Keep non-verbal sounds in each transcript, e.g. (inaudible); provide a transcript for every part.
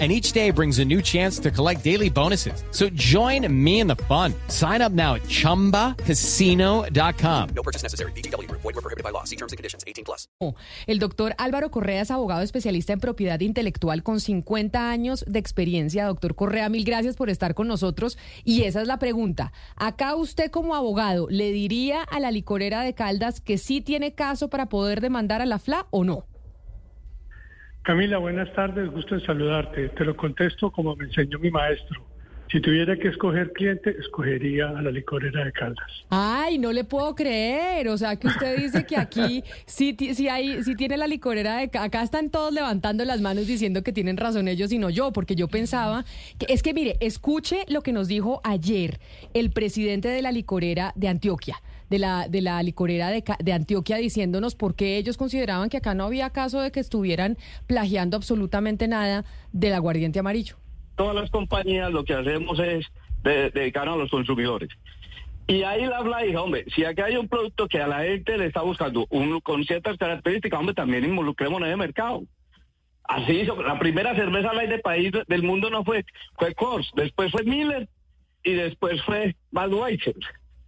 And each day brings a new chance to collect daily bonuses. So join me in the fun. Sign up now at chumbacasino.com. No purchase necessary. BGW. Void were prohibited by law. See terms and conditions. 18 plus. El doctor Álvaro Correa es abogado especialista en propiedad intelectual con 50 años de experiencia. Doctor Correa, mil gracias por estar con nosotros. Y esa es la pregunta. Acá usted como abogado, ¿le diría a la licorera de Caldas que sí tiene caso para poder demandar a la FLA o no? Camila, buenas tardes, gusto en saludarte. Te lo contesto como me enseñó mi maestro. Si tuviera que escoger cliente, escogería a la licorera de Caldas. Ay, no le puedo creer. O sea, que usted dice que aquí (laughs) sí, sí, hay, sí tiene la licorera de... Acá están todos levantando las manos diciendo que tienen razón ellos y no yo, porque yo pensaba... que Es que mire, escuche lo que nos dijo ayer el presidente de la licorera de Antioquia. De la, de la licorera de, de Antioquia diciéndonos por qué ellos consideraban que acá no había caso de que estuvieran plagiando absolutamente nada del aguardiente amarillo. todas las compañías lo que hacemos es de- dedicarnos a los consumidores. Y ahí la habla dijo, hombre, si acá hay un producto que a la gente le está buscando un, con ciertas características, hombre, también involucremos en el mercado. Así hizo, la primera cerveza al aire país del mundo no fue, fue Coors, después fue Miller y después fue Budweiser.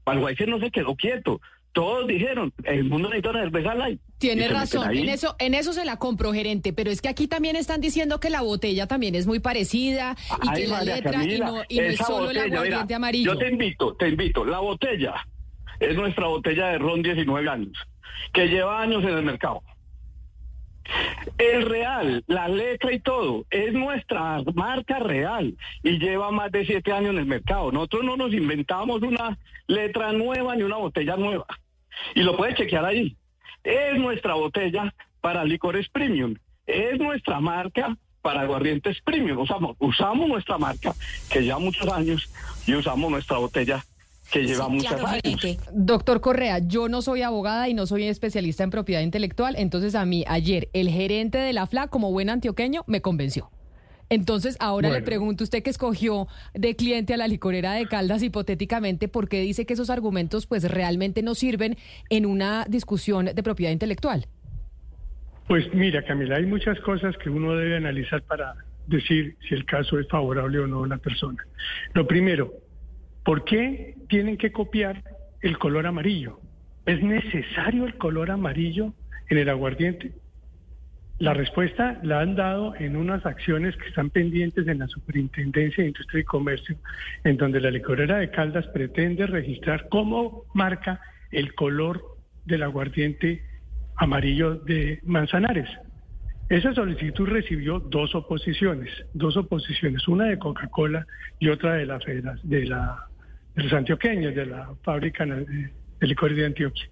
Budweiser no se quedó quieto. Todos dijeron, el mundo necesita una cerveza light. Tiene razón, en eso, en eso se la compro, gerente, pero es que aquí también están diciendo que la botella también es muy parecida y Ay, que la letra y no, y no es solo el botella, aguardiente mira, amarillo. Yo te invito, te invito. La botella es nuestra botella de ron 19 años, que lleva años en el mercado. El real, la letra y todo, es nuestra marca real y lleva más de siete años en el mercado. Nosotros no nos inventamos una letra nueva ni una botella nueva. Y lo puedes chequear ahí. Es nuestra botella para licores premium. Es nuestra marca para aguardientes premium. Usamos, usamos nuestra marca que lleva muchos años y usamos nuestra botella que lleva muchos años. Doctor Correa, yo no soy abogada y no soy especialista en propiedad intelectual, entonces a mí ayer el gerente de la FLA, como buen antioqueño, me convenció. Entonces, ahora le pregunto, usted que escogió de cliente a la licorera de Caldas hipotéticamente, ¿por qué dice que esos argumentos pues realmente no sirven en una discusión de propiedad intelectual? Pues mira, Camila, hay muchas cosas que uno debe analizar para decir si el caso es favorable o no a la persona. Lo primero, ¿por qué tienen que copiar el color amarillo? ¿Es necesario el color amarillo en el aguardiente? La respuesta la han dado en unas acciones que están pendientes en la Superintendencia de Industria y Comercio, en donde la licorera de Caldas pretende registrar como marca el color del aguardiente amarillo de Manzanares. Esa solicitud recibió dos oposiciones, dos oposiciones, una de Coca-Cola y otra de la de la de los antioqueños, de la fábrica de, licores de Antioquia.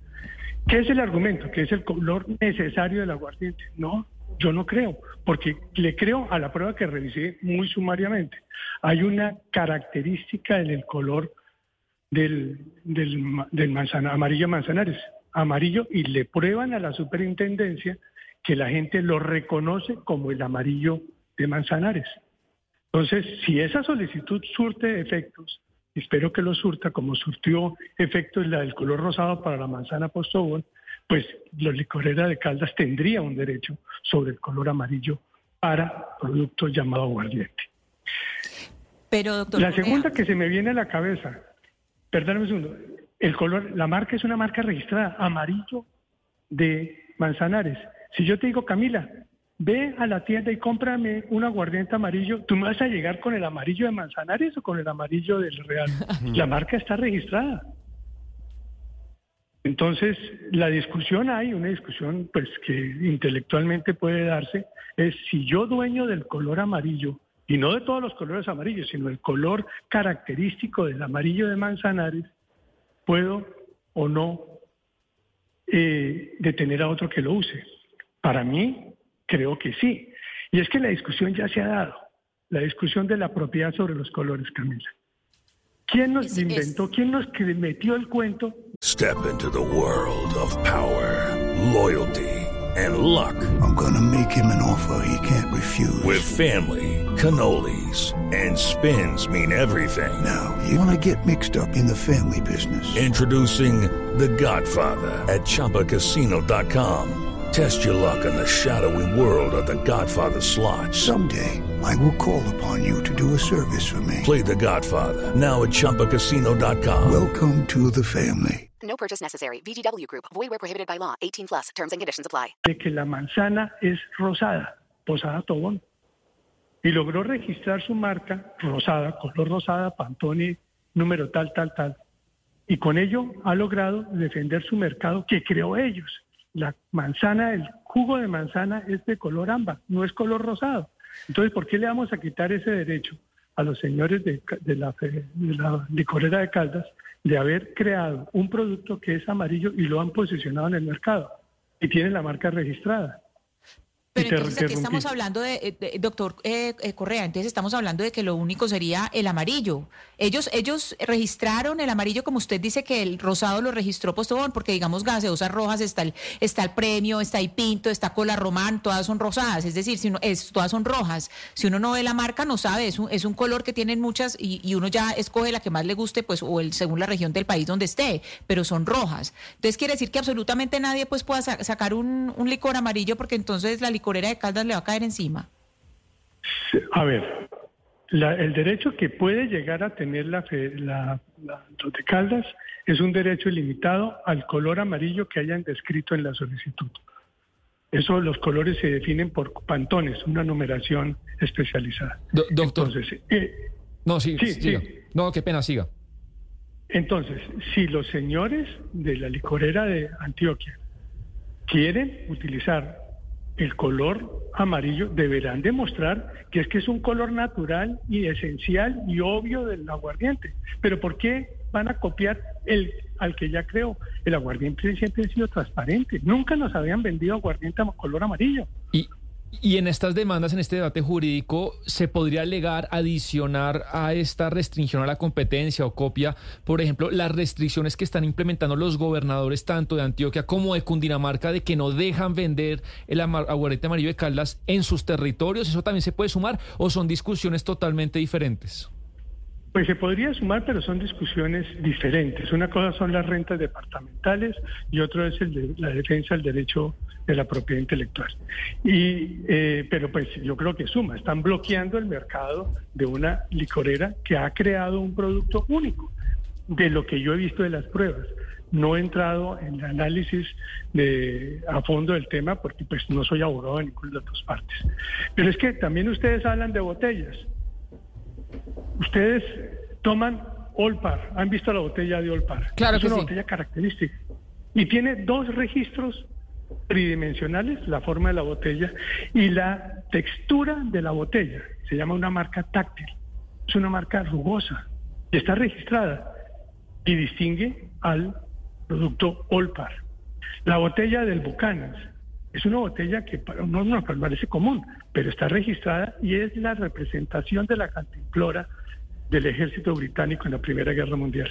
¿Qué es el argumento? ¿Que es el color necesario del aguardiente? No, yo no creo, porque le creo a la prueba que revisé muy sumariamente. Hay una característica en el color del, del, del manzana, amarillo manzanares, amarillo, y le prueban a la superintendencia que la gente lo reconoce como el amarillo de manzanares. Entonces, si esa solicitud surte efectos, espero que lo surta como surtió efectos la del color rosado para la manzana postobón, pues la licorera de Caldas tendría un derecho sobre el color amarillo para productos llamados aguardiente. Pero, doctor La segunda que se me viene a la cabeza, perdóname un segundo, el color, la marca es una marca registrada, amarillo de Manzanares. Si yo te digo, Camila, ve a la tienda y cómprame un aguardiente amarillo, ¿tú me vas a llegar con el amarillo de Manzanares o con el amarillo del Real? La marca está registrada. Entonces, la discusión hay, una discusión pues que intelectualmente puede darse, es si yo dueño del color amarillo, y no de todos los colores amarillos, sino el color característico del amarillo de Manzanares, puedo o no eh, detener a otro que lo use. Para mí, creo que sí. Y es que la discusión ya se ha dado, la discusión de la propiedad sobre los colores, Camila. ¿Quién nos Es- es- inventó? ¿Quién nos metió el cuento Step into the world of power, loyalty and luck. I'm gonna make him an offer he can't refuse. With family, cannolis and spins mean everything. Now, you wanna get mixed up in the family business. Introducing The Godfather at ChumbaCasino.com. Test your luck in the shadowy world of The Godfather slot. Someday, I will call upon you to do a service for me. Play The Godfather now at ChumbaCasino.com. Welcome to the family. No purchase necessary. VGW Group. Void where prohibited by law. 18 plus. Terms and conditions apply. de que la manzana es rosada, Posada Tobón. Y logró registrar su marca rosada, color rosada, Pantone, número tal, tal, tal. Y con ello ha logrado defender su mercado que creó ellos. La manzana, el jugo de manzana es de color ámbar, no es color rosado. Entonces, ¿por qué le vamos a quitar ese derecho a los señores de, de la, de la licorera de Caldas de haber creado un producto que es amarillo y lo han posicionado en el mercado y tiene la marca registrada? Pero Y te entonces aquí estamos hablando de, eh, de- doctor eh, eh, Correa, entonces estamos hablando de que lo único sería el amarillo. Ellos ellos registraron el amarillo como usted dice que el rosado lo registró Postobón, porque digamos gaseosas rojas está el está el premio, está el Pinto, está Cola Román, todas son rosadas, es decir, si uno, es, todas son rojas. Si uno no ve la marca no sabe, es un, es un color que tienen muchas y, y uno ya escoge la que más le guste, pues o el según la región del país donde esté, pero son rojas. Entonces quiere decir que absolutamente nadie pues pueda sa- sacar un, un licor amarillo porque entonces la licorera de Caldas le va a caer encima. A ver, la- el derecho que puede llegar a tener la, fe- la, la- los de Caldas es un derecho ilimitado al color amarillo que hayan descrito en la solicitud. Eso, los colores se definen por pantones, una numeración especializada. Do- doctor. Entonces, eh, No, sí, Sí, siga. sí. No, qué pena, siga. Entonces, si los señores de la licorera de Antioquia quieren utilizar el color amarillo, deberán demostrar que es que es un color natural y esencial y obvio del aguardiente. Pero ¿por qué van a copiar el al que ya creo? El aguardiente siempre ha sido transparente. Nunca nos habían vendido aguardiente color amarillo. Y, en estas demandas, en este debate jurídico, ¿se podría alegar, adicionar a esta restricción a la competencia o copia, por ejemplo, las restricciones que están implementando los gobernadores tanto de Antioquia como de Cundinamarca de que no dejan vender el aguardiente amarillo de Caldas en sus territorios? ¿Eso también se puede sumar o son discusiones totalmente diferentes? Pues se podría sumar, pero son discusiones diferentes. Una cosa son las rentas departamentales y otro es el de- la defensa del derecho de la propiedad intelectual. Y, eh, pero pues yo creo que suma. Están bloqueando el mercado de una licorera que ha creado un producto único, de lo que yo he visto de las pruebas. No he entrado en el análisis de, a fondo del tema porque pues no soy abogado de ninguna de las dos partes. Pero es que también ustedes hablan de botellas. Ustedes toman Olpar, han visto la botella de Olpar. Claro es que una sí. botella característica. Y tiene dos registros tridimensionales, la forma de la botella y la textura de la botella. Se llama una marca táctil. Es una marca rugosa y está registrada y distingue al producto Olpar. La botella del Bucanas es una botella que para no nos parece común, pero está registrada y es la representación de la cantimplora del ejército británico en la Primera Guerra Mundial.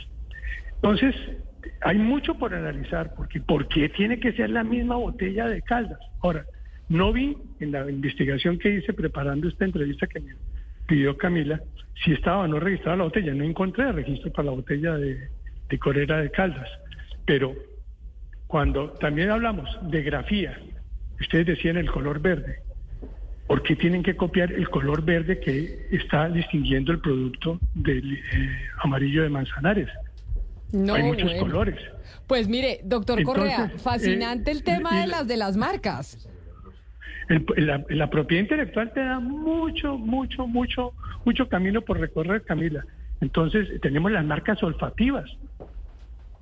Entonces, hay mucho por analizar, porque ¿por qué tiene que ser la misma botella de Caldas? Ahora, no vi en la investigación que hice preparando esta entrevista que me pidió Camila si estaba o no registrada la botella. No encontré registro para la botella de, de Corera de Caldas. Pero cuando también hablamos de grafía, ustedes decían el color verde. ¿Por qué tienen que copiar el color verde que está distinguiendo el producto del eh, amarillo de Manzanares? No, Hay muchos bueno. colores. Pues mire, doctor Correa, Entonces, fascinante eh, el tema de la- las de las marcas. El- la, la propiedad intelectual te da mucho, mucho, mucho, mucho camino por recorrer, Camila. Entonces, tenemos las marcas olfativas,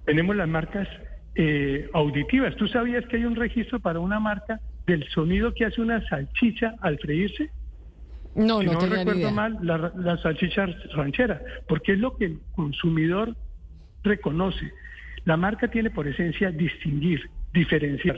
tenemos las marcas eh, auditivas. ¿Tú sabías que hay un registro para una marca del sonido que hace una salchicha al freírse? No, si no, no, tenía ni recuerdo idea. mal, la, la salchicha ranchera, porque es lo que el consumidor reconoce. La marca tiene por esencia distinguir, diferenciar.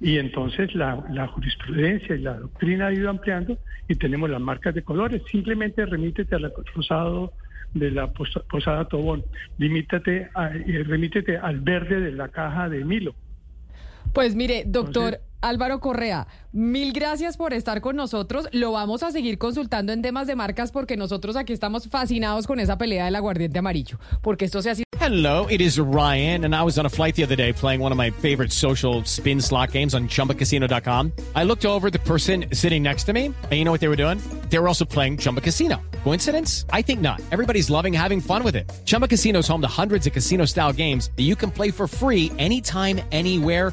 Y entonces la, la jurisprudencia y la doctrina ha ido ampliando y tenemos las marcas de colores. Simplemente remítete al rosado de la posa- posada Tobón, limítate a- eh, remítete al verde de la caja de Milo. Pues mire, doctor Álvaro Correa, mil gracias por estar con nosotros. Lo vamos a seguir consultando en temas de marcas porque nosotros aquí estamos fascinados con esa pelea del aguardiente amarillo, porque esto se ha sido... Hello, it is Ryan, and I was on a flight the other day playing one of my favorite social spin slot games on ChumbaCasino.com. I looked over the person sitting next to me, and you know what they were doing? They were also playing Chumba Casino. Coincidence? I think not. Everybody's loving having fun with it. Chumba Casino is home to hundreds of casino-style games that you can play for free anytime, anywhere